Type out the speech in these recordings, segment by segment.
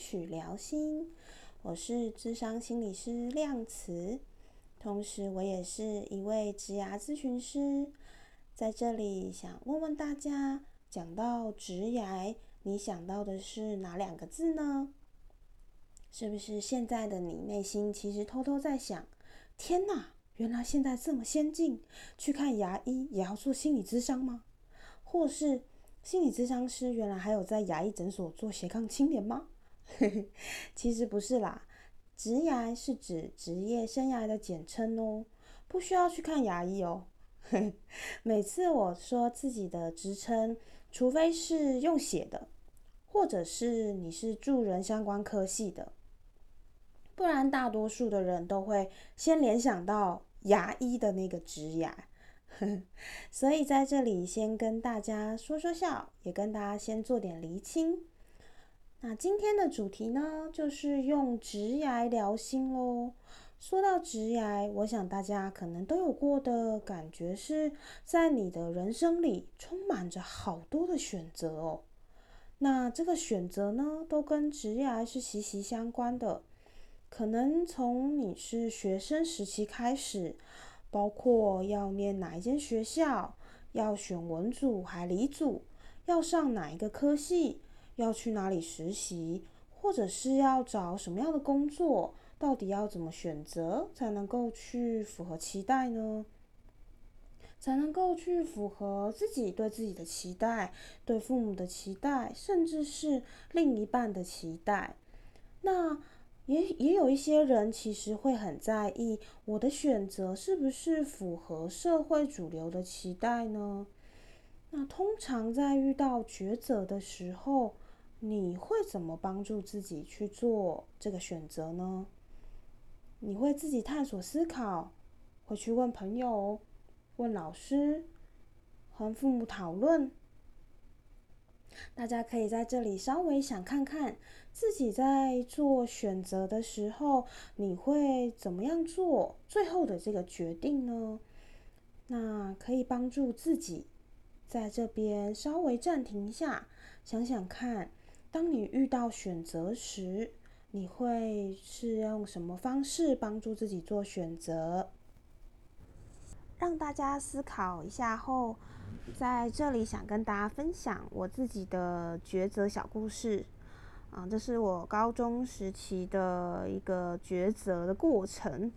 商许聊心，我是智商心理师亮慈，同时我也是一位职涯咨询师，在这里想问问大家，讲到职涯，你想到的是哪两个字呢？是不是现在的你内心其实偷偷在想，天哪，原来现在这么先进，去看牙医也要做心理咨商吗？或是？心理咨商师原来还有在牙医诊所做斜杠青年吗？其实不是啦，职牙是指职业生涯的简称哦，不需要去看牙医哦。每次我说自己的职称，除非是用写的，或者是你是助人相关科系的，不然大多数的人都会先联想到牙医的那个职涯。所以在这里先跟大家说说笑，也跟大家先做点厘清。那今天的主题呢，就是用直癌聊心喽。说到直癌，我想大家可能都有过的感觉是，在你的人生里充满着好多的选择哦。那这个选择呢，都跟直癌是息息相关的。可能从你是学生时期开始。包括要念哪一间学校，要选文组还理组，要上哪一个科系，要去哪里实习，或者是要找什么样的工作，到底要怎么选择才能够去符合期待呢？才能够去符合自己对自己的期待，对父母的期待，甚至是另一半的期待。那。也也有一些人其实会很在意我的选择是不是符合社会主流的期待呢？那通常在遇到抉择的时候，你会怎么帮助自己去做这个选择呢？你会自己探索思考，会去问朋友、问老师、和父母讨论。大家可以在这里稍微想看看，自己在做选择的时候，你会怎么样做最后的这个决定呢？那可以帮助自己在这边稍微暂停一下，想想看，当你遇到选择时，你会是用什么方式帮助自己做选择？让大家思考一下后。在这里想跟大家分享我自己的抉择小故事啊，这是我高中时期的一个抉择的过程。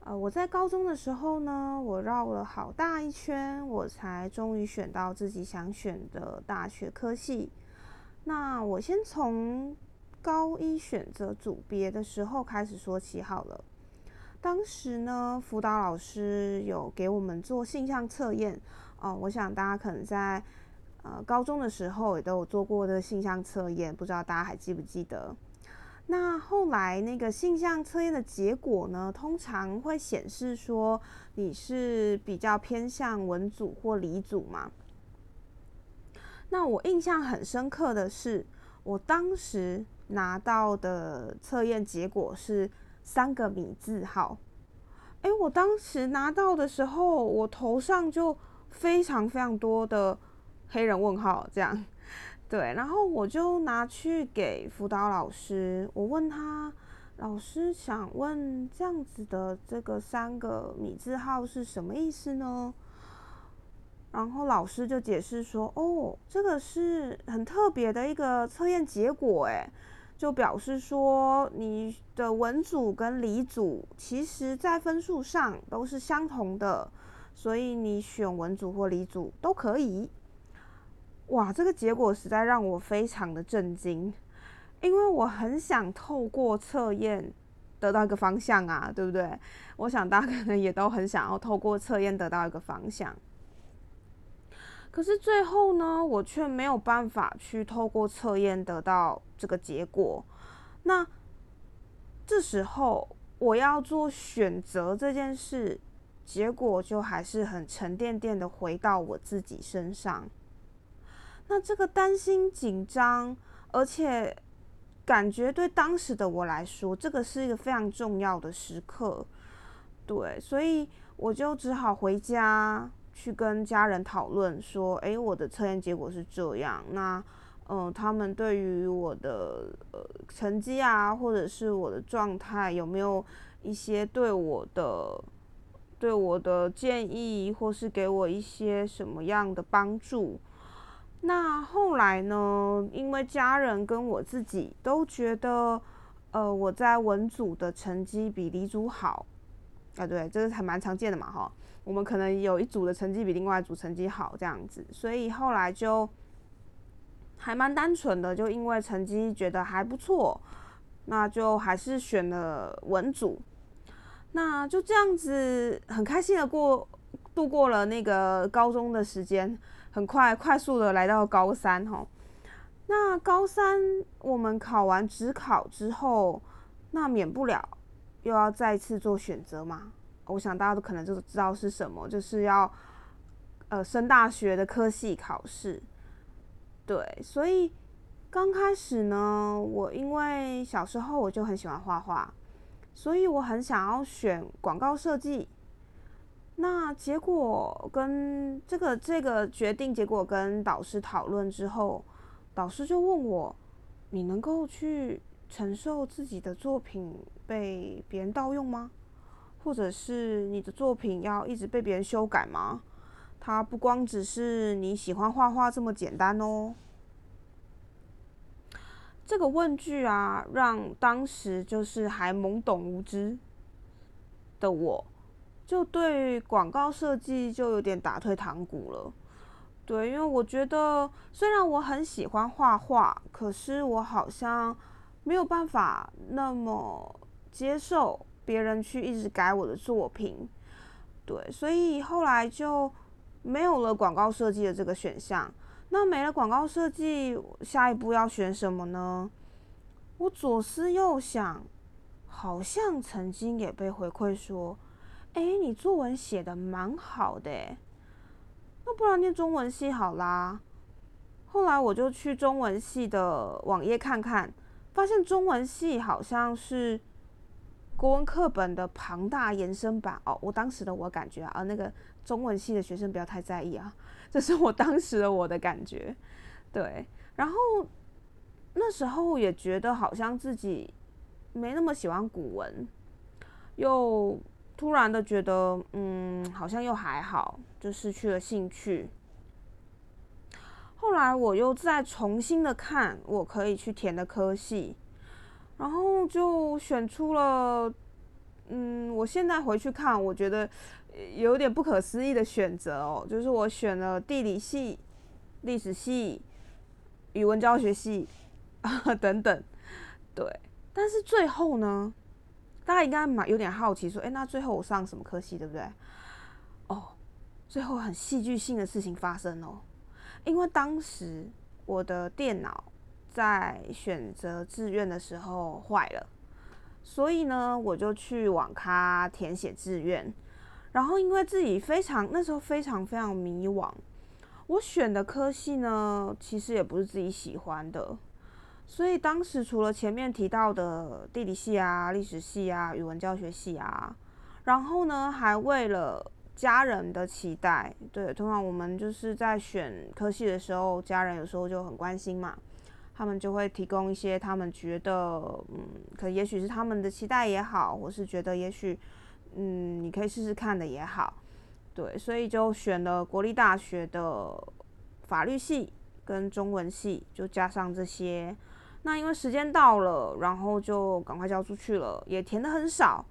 呃，我在高中的时候呢，我绕了好大一圈，我才终于选到自己想选的大学科系。那我先从高一选择组别的时候开始说起好了。当时呢，辅导老师有给我们做性向测验。哦，我想大家可能在呃高中的时候也都有做过的性向测验，不知道大家还记不记得？那后来那个性向测验的结果呢，通常会显示说你是比较偏向文组或理组嘛。那我印象很深刻的是，我当时拿到的测验结果是三个米字号。哎，我当时拿到的时候，我头上就。非常非常多的黑人问号，这样对，然后我就拿去给辅导老师，我问他，老师想问这样子的这个三个米字号是什么意思呢？然后老师就解释说，哦，这个是很特别的一个测验结果，诶，就表示说你的文组跟理组其实在分数上都是相同的。所以你选文组或理组都可以。哇，这个结果实在让我非常的震惊，因为我很想透过测验得到一个方向啊，对不对？我想大家可能也都很想要透过测验得到一个方向。可是最后呢，我却没有办法去透过测验得到这个结果。那这时候我要做选择这件事。结果就还是很沉甸甸的回到我自己身上。那这个担心、紧张，而且感觉对当时的我来说，这个是一个非常重要的时刻。对，所以我就只好回家去跟家人讨论说：“诶，我的测验结果是这样。那嗯，他们对于我的呃成绩啊，或者是我的状态，有没有一些对我的对我的建议，或是给我一些什么样的帮助？那后来呢？因为家人跟我自己都觉得，呃，我在文组的成绩比理组好，啊，对，这个还蛮常见的嘛，哈。我们可能有一组的成绩比另外一组成绩好，这样子，所以后来就还蛮单纯的，就因为成绩觉得还不错，那就还是选了文组，那就这样子很开心的过度过了那个高中的时间。很快快速的来到高三哈，那高三我们考完职考之后，那免不了又要再次做选择嘛。我想大家都可能就知道是什么，就是要呃升大学的科系考试。对，所以刚开始呢，我因为小时候我就很喜欢画画，所以我很想要选广告设计。那结果跟这个这个决定结果跟导师讨论之后，导师就问我：“你能够去承受自己的作品被别人盗用吗？或者是你的作品要一直被别人修改吗？它不光只是你喜欢画画这么简单哦。”这个问句啊，让当时就是还懵懂无知的我。就对广告设计就有点打退堂鼓了，对，因为我觉得虽然我很喜欢画画，可是我好像没有办法那么接受别人去一直改我的作品，对，所以后来就没有了广告设计的这个选项。那没了广告设计，下一步要选什么呢？我左思右想，好像曾经也被回馈说。哎，你作文写的蛮好的，那不然念中文系好啦。后来我就去中文系的网页看看，发现中文系好像是国文课本的庞大延伸版哦。我当时的我感觉啊，那个中文系的学生不要太在意啊，这是我当时的我的感觉。对，然后那时候也觉得好像自己没那么喜欢古文，又。突然的觉得，嗯，好像又还好，就失去了兴趣。后来我又再重新的看我可以去填的科系，然后就选出了，嗯，我现在回去看，我觉得有点不可思议的选择哦，就是我选了地理系、历史系、语文教学系啊 等等，对，但是最后呢？大家应该蛮有点好奇，说：“哎，那最后我上什么科系，对不对？”哦，最后很戏剧性的事情发生哦，因为当时我的电脑在选择志愿的时候坏了，所以呢，我就去网咖填写志愿，然后因为自己非常那时候非常非常迷惘，我选的科系呢，其实也不是自己喜欢的。所以当时除了前面提到的地理系啊、历史系啊、语文教学系啊，然后呢，还为了家人的期待，对，通常我们就是在选科系的时候，家人有时候就很关心嘛，他们就会提供一些他们觉得，嗯，可也许是他们的期待也好，或是觉得也许，嗯，你可以试试看的也好，对，所以就选了国立大学的法律系跟中文系，就加上这些。那因为时间到了，然后就赶快交出去了，也填的很少。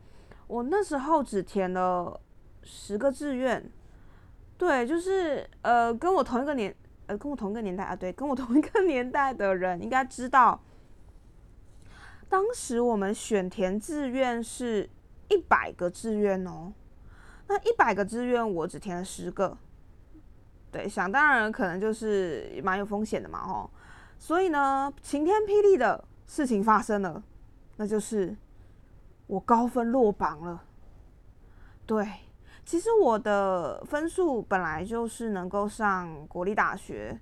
我那时候只填了十个志愿，对，就是呃，跟我同一个年，呃，跟我同一个年代啊，对，跟我同一个年代的人应该知道，当时我们选填志愿是一百个志愿哦，那一百个志愿我只填了十个，对，想当然可能就是蛮有风险的嘛，吼。所以呢，晴天霹雳的事情发生了，那就是我高分落榜了。对，其实我的分数本来就是能够上国立大学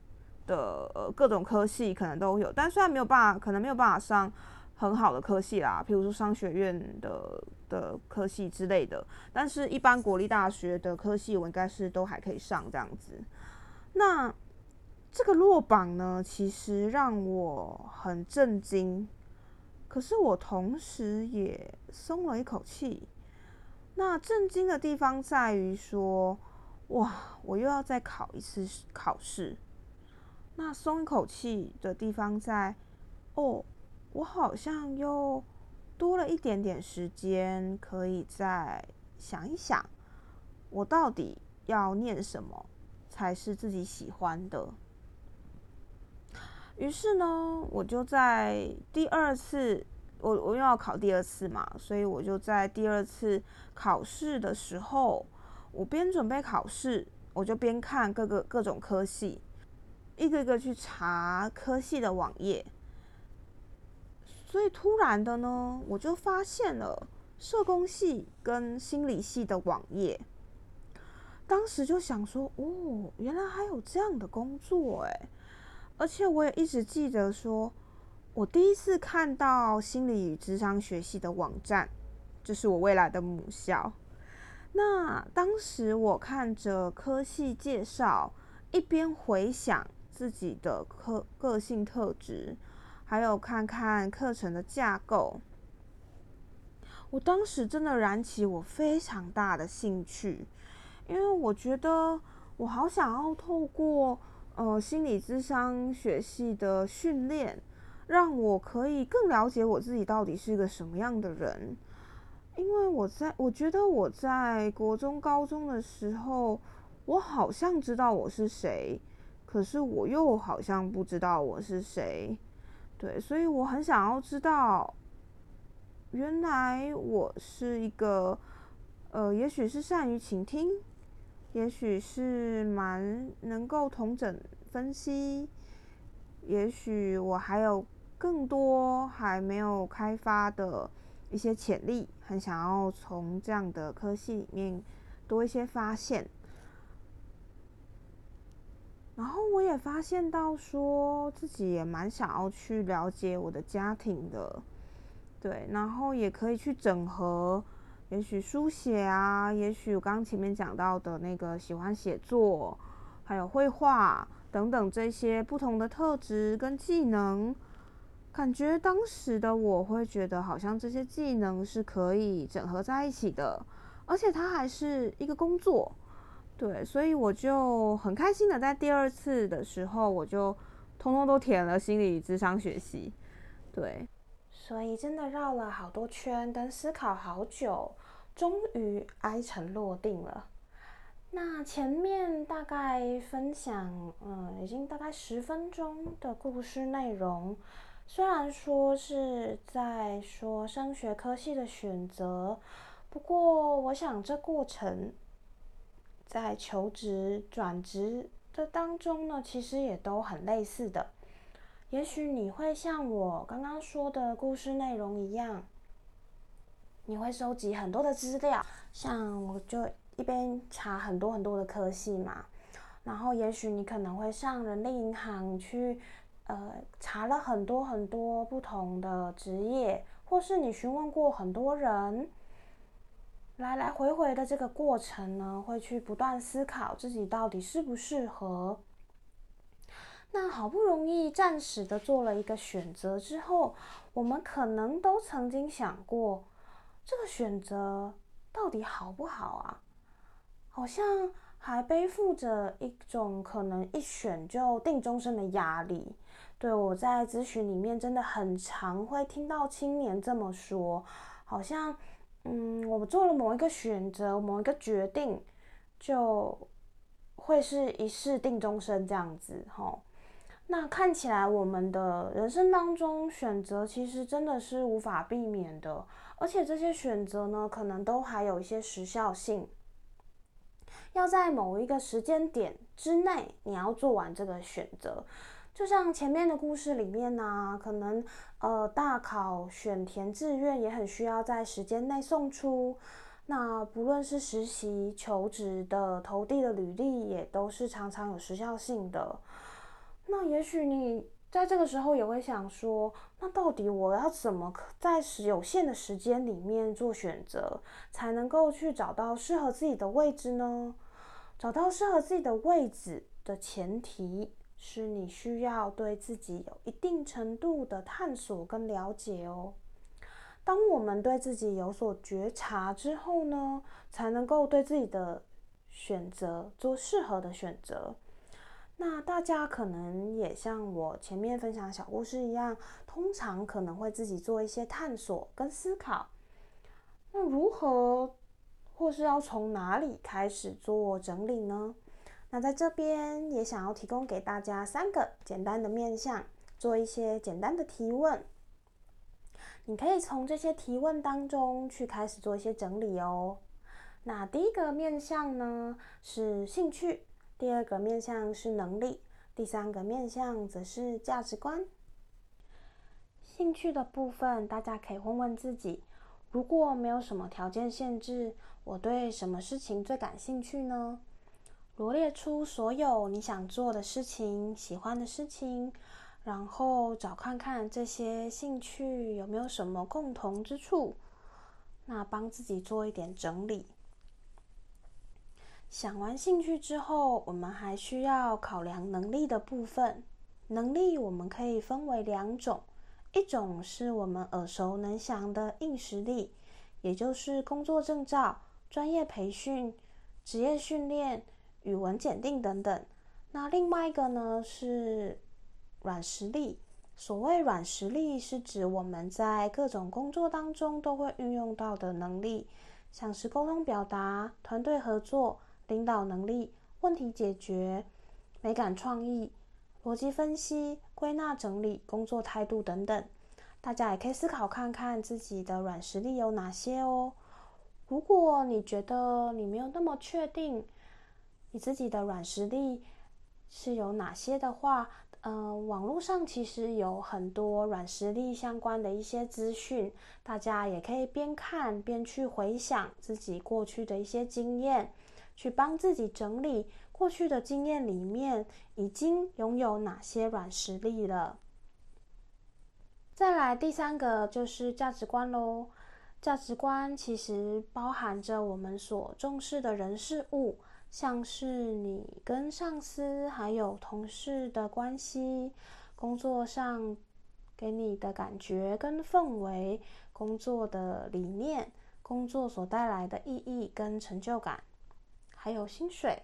的呃各种科系，可能都有，但虽然没有办法，可能没有办法上很好的科系啦，譬如说商学院的的科系之类的，但是一般国立大学的科系，我应该是都还可以上这样子。那这个落榜呢，其实让我很震惊，可是我同时也松了一口气。那震惊的地方在于说，哇，我又要再考一次考试。那松一口气的地方在，哦，我好像又多了一点点时间，可以再想一想，我到底要念什么才是自己喜欢的。于是呢，我就在第二次，我我又要考第二次嘛，所以我就在第二次考试的时候，我边准备考试，我就边看各个各种科系，一个一个去查科系的网页。所以突然的呢，我就发现了社工系跟心理系的网页。当时就想说，哦，原来还有这样的工作哎。而且我也一直记得，说我第一次看到心理与智商学系的网站，这是我未来的母校。那当时我看着科系介绍，一边回想自己的科个性特质，还有看看课程的架构，我当时真的燃起我非常大的兴趣，因为我觉得我好想要透过。呃，心理智商学系的训练，让我可以更了解我自己到底是个什么样的人。因为我在，我觉得我在国中、高中的时候，我好像知道我是谁，可是我又好像不知道我是谁。对，所以我很想要知道，原来我是一个，呃，也许是善于倾听。也许是蛮能够同整分析，也许我还有更多还没有开发的一些潜力，很想要从这样的科系里面多一些发现。然后我也发现到，说自己也蛮想要去了解我的家庭的，对，然后也可以去整合。也许书写啊，也许我刚刚前面讲到的那个喜欢写作，还有绘画等等这些不同的特质跟技能，感觉当时的我会觉得好像这些技能是可以整合在一起的，而且它还是一个工作，对，所以我就很开心的在第二次的时候，我就通通都填了心理智商学习，对。所以真的绕了好多圈，跟思考好久，终于哀成落定了。那前面大概分享，嗯，已经大概十分钟的故事内容，虽然说是在说升学科系的选择，不过我想这过程在求职、转职的当中呢，其实也都很类似的。也许你会像我刚刚说的故事内容一样，你会收集很多的资料，像我就一边查很多很多的科系嘛，然后也许你可能会上人力银行去，呃，查了很多很多不同的职业，或是你询问过很多人，来来回回的这个过程呢，会去不断思考自己到底适不适合。那好不容易暂时的做了一个选择之后，我们可能都曾经想过，这个选择到底好不好啊？好像还背负着一种可能一选就定终身的压力。对我在咨询里面真的很常会听到青年这么说，好像嗯，我们做了某一个选择，某一个决定，就会是一世定终身这样子，吼。那看起来，我们的人生当中选择其实真的是无法避免的，而且这些选择呢，可能都还有一些时效性，要在某一个时间点之内，你要做完这个选择。就像前面的故事里面呢，可能呃大考选填志愿也很需要在时间内送出，那不论是实习、求职的投递的履历，也都是常常有时效性的。那也许你在这个时候也会想说，那到底我要怎么在有限的时间里面做选择，才能够去找到适合自己的位置呢？找到适合自己的位置的前提，是你需要对自己有一定程度的探索跟了解哦。当我们对自己有所觉察之后呢，才能够对自己的选择做适合的选择。那大家可能也像我前面分享小故事一样，通常可能会自己做一些探索跟思考。那如何或是要从哪里开始做整理呢？那在这边也想要提供给大家三个简单的面向，做一些简单的提问。你可以从这些提问当中去开始做一些整理哦。那第一个面向呢是兴趣。第二个面向是能力，第三个面向则是价值观。兴趣的部分，大家可以问问自己：如果没有什么条件限制，我对什么事情最感兴趣呢？罗列出所有你想做的事情、喜欢的事情，然后找看看这些兴趣有没有什么共同之处，那帮自己做一点整理。想完兴趣之后，我们还需要考量能力的部分。能力我们可以分为两种，一种是我们耳熟能详的硬实力，也就是工作证照、专业培训、职业训练、语文检定等等。那另外一个呢是软实力。所谓软实力，是指我们在各种工作当中都会运用到的能力，像是沟通表达、团队合作。领导能力、问题解决、美感创意、逻辑分析、归纳整理、工作态度等等，大家也可以思考看看自己的软实力有哪些哦。如果你觉得你没有那么确定你自己的软实力是有哪些的话，嗯，网络上其实有很多软实力相关的一些资讯，大家也可以边看边去回想自己过去的一些经验。去帮自己整理过去的经验里面已经拥有哪些软实力了。再来第三个就是价值观喽。价值观其实包含着我们所重视的人事物，像是你跟上司还有同事的关系，工作上给你的感觉跟氛围，工作的理念，工作所带来的意义跟成就感。还有薪水，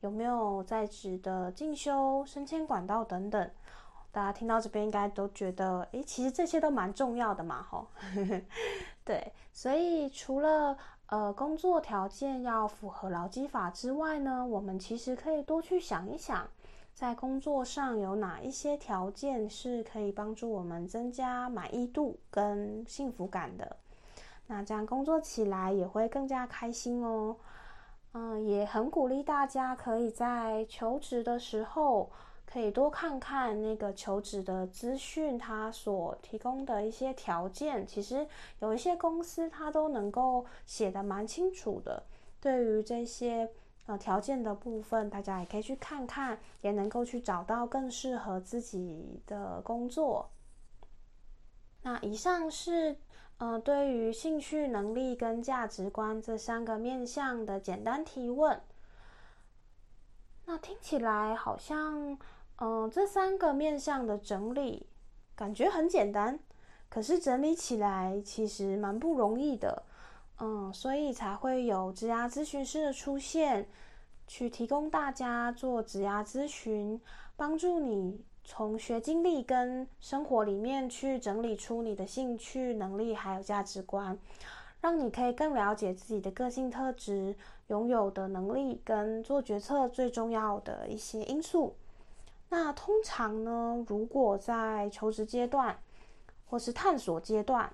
有没有在职的进修、升迁管道等等？大家听到这边应该都觉得，诶，其实这些都蛮重要的嘛，吼。对，所以除了呃工作条件要符合劳基法之外呢，我们其实可以多去想一想，在工作上有哪一些条件是可以帮助我们增加满意度跟幸福感的。那这样工作起来也会更加开心哦。嗯，也很鼓励大家可以在求职的时候，可以多看看那个求职的资讯，它所提供的一些条件，其实有一些公司它都能够写的蛮清楚的。对于这些呃条件的部分，大家也可以去看看，也能够去找到更适合自己的工作。那以上是。嗯，对于兴趣、能力跟价值观这三个面向的简单提问，那听起来好像，嗯，这三个面向的整理感觉很简单，可是整理起来其实蛮不容易的，嗯，所以才会有职涯咨询师的出现，去提供大家做职涯咨询，帮助你。从学经历跟生活里面去整理出你的兴趣、能力还有价值观，让你可以更了解自己的个性特质、拥有的能力跟做决策最重要的一些因素。那通常呢，如果在求职阶段或是探索阶段，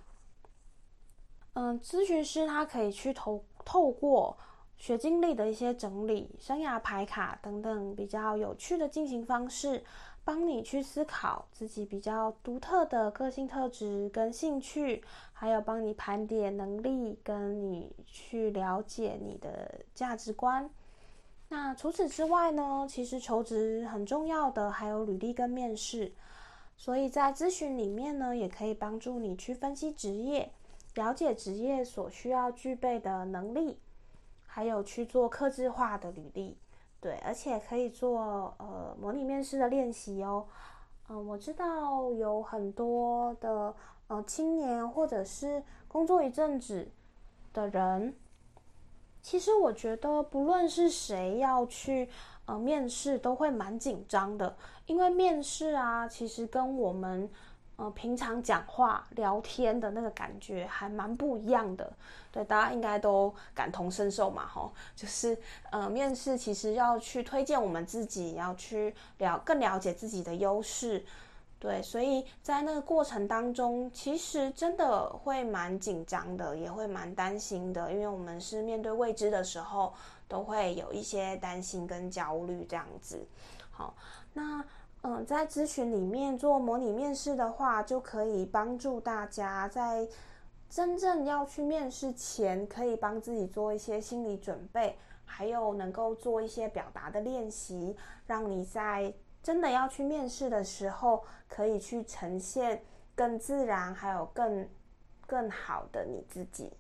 嗯，咨询师他可以去透透过学经历的一些整理、生涯牌卡等等比较有趣的进行方式。帮你去思考自己比较独特的个性特质跟兴趣，还有帮你盘点能力，跟你去了解你的价值观。那除此之外呢？其实求职很重要的还有履历跟面试，所以在咨询里面呢，也可以帮助你去分析职业，了解职业所需要具备的能力，还有去做客制化的履历。对，而且可以做呃模拟面试的练习哦。嗯，我知道有很多的呃青年或者是工作一阵子的人，其实我觉得不论是谁要去呃面试，都会蛮紧张的，因为面试啊，其实跟我们。呃，平常讲话聊天的那个感觉还蛮不一样的，对，大家应该都感同身受嘛，吼，就是呃，面试其实要去推荐我们自己，要去了更了解自己的优势，对，所以在那个过程当中，其实真的会蛮紧张的，也会蛮担心的，因为我们是面对未知的时候，都会有一些担心跟焦虑这样子，好，那。嗯，在咨询里面做模拟面试的话，就可以帮助大家在真正要去面试前，可以帮自己做一些心理准备，还有能够做一些表达的练习，让你在真的要去面试的时候，可以去呈现更自然，还有更更好的你自己。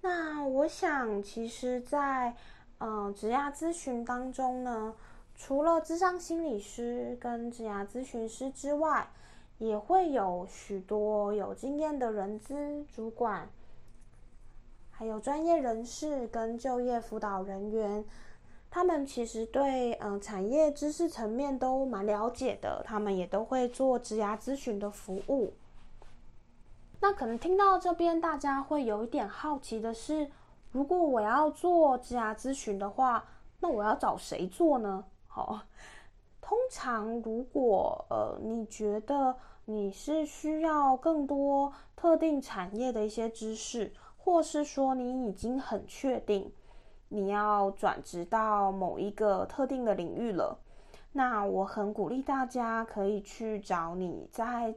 那我想，其实，在嗯，职涯咨询当中呢，除了智商心理师跟职涯咨询师之外，也会有许多有经验的人资主管，还有专业人士跟就业辅导人员，他们其实对嗯产业知识层面都蛮了解的，他们也都会做职涯咨询的服务。那可能听到这边，大家会有一点好奇的是。如果我要做职涯咨询的话，那我要找谁做呢？好，通常如果呃你觉得你是需要更多特定产业的一些知识，或是说你已经很确定你要转职到某一个特定的领域了，那我很鼓励大家可以去找你在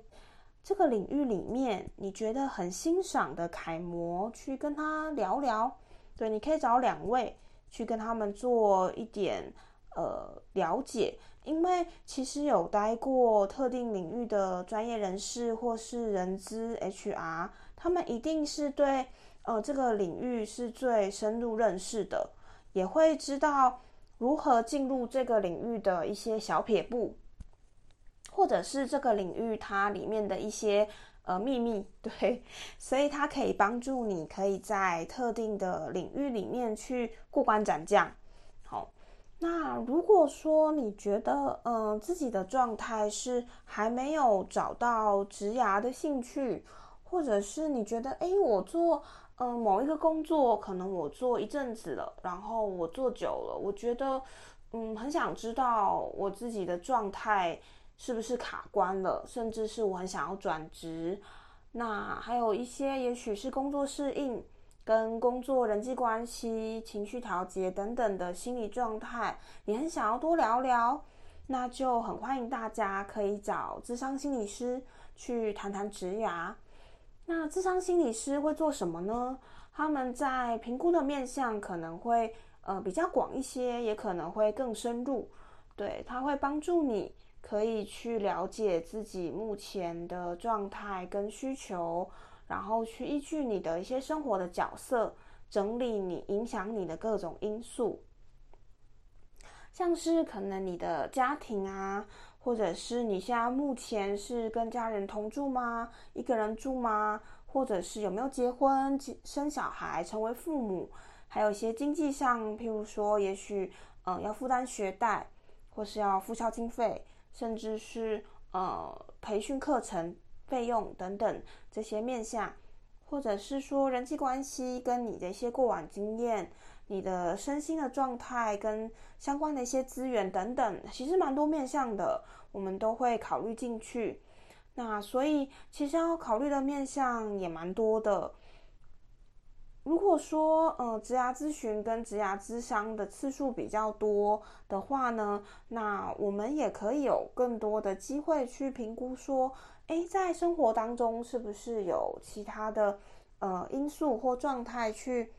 这个领域里面你觉得很欣赏的楷模去跟他聊聊。对，你可以找两位去跟他们做一点呃了解，因为其实有待过特定领域的专业人士或是人资 HR，他们一定是对呃这个领域是最深入认识的，也会知道如何进入这个领域的一些小撇步，或者是这个领域它里面的一些。呃，秘密对，所以它可以帮助你，可以在特定的领域里面去过关斩将。好，那如果说你觉得，嗯，自己的状态是还没有找到职涯的兴趣，或者是你觉得，哎，我做，嗯，某一个工作，可能我做一阵子了，然后我做久了，我觉得，嗯，很想知道我自己的状态。是不是卡关了？甚至是我很想要转职，那还有一些也许是工作适应、跟工作人际关系、情绪调节等等的心理状态，你很想要多聊聊，那就很欢迎大家可以找智商心理师去谈谈职涯。那智商心理师会做什么呢？他们在评估的面向可能会呃比较广一些，也可能会更深入。对他会帮助你。可以去了解自己目前的状态跟需求，然后去依据你的一些生活的角色，整理你影响你的各种因素，像是可能你的家庭啊，或者是你现在目前是跟家人同住吗？一个人住吗？或者是有没有结婚、生小孩、成为父母？还有一些经济上，譬如说，也许嗯要负担学贷，或是要付校经费。甚至是呃培训课程费用等等这些面向，或者是说人际关系跟你的一些过往经验、你的身心的状态跟相关的一些资源等等，其实蛮多面向的，我们都会考虑进去。那所以其实要考虑的面向也蛮多的。如果说，呃，职涯咨询跟职涯咨商的次数比较多的话呢，那我们也可以有更多的机会去评估说，诶，在生活当中是不是有其他的呃因素或状态去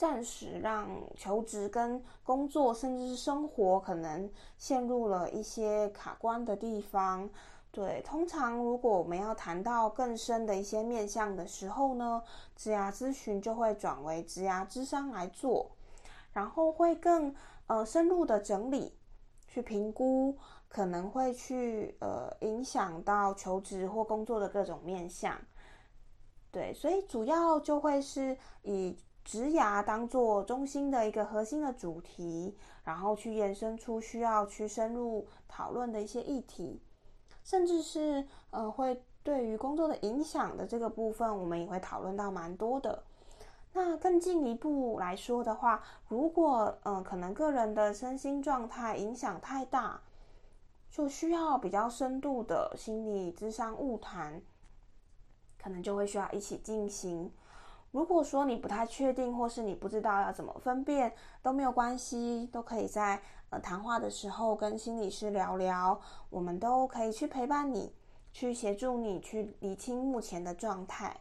暂时让求职跟工作，甚至是生活可能陷入了一些卡关的地方。对，通常如果我们要谈到更深的一些面向的时候呢，职涯咨询就会转为职涯咨商来做。然后会更呃深入的整理，去评估可能会去呃影响到求职或工作的各种面向。对，所以主要就会是以职涯当做中心的一个核心的主题，然后去延伸出需要去深入讨论的一些议题，甚至是呃会对于工作的影响的这个部分，我们也会讨论到蛮多的。那更进一步来说的话，如果嗯可能个人的身心状态影响太大，就需要比较深度的心理智商物谈。可能就会需要一起进行。如果说你不太确定，或是你不知道要怎么分辨，都没有关系，都可以在呃谈话的时候跟心理师聊聊，我们都可以去陪伴你，去协助你去理清目前的状态。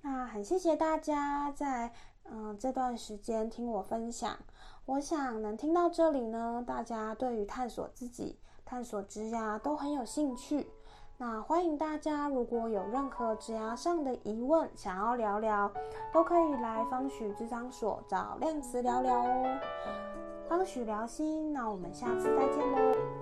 那很谢谢大家在嗯这段时间听我分享，我想能听到这里呢，大家对于探索自己、探索职涯都很有兴趣。那欢迎大家，如果有任何职涯上的疑问，想要聊聊，都可以来方许智商所找亮慈聊聊哦。方许聊心，那我们下次再见喽。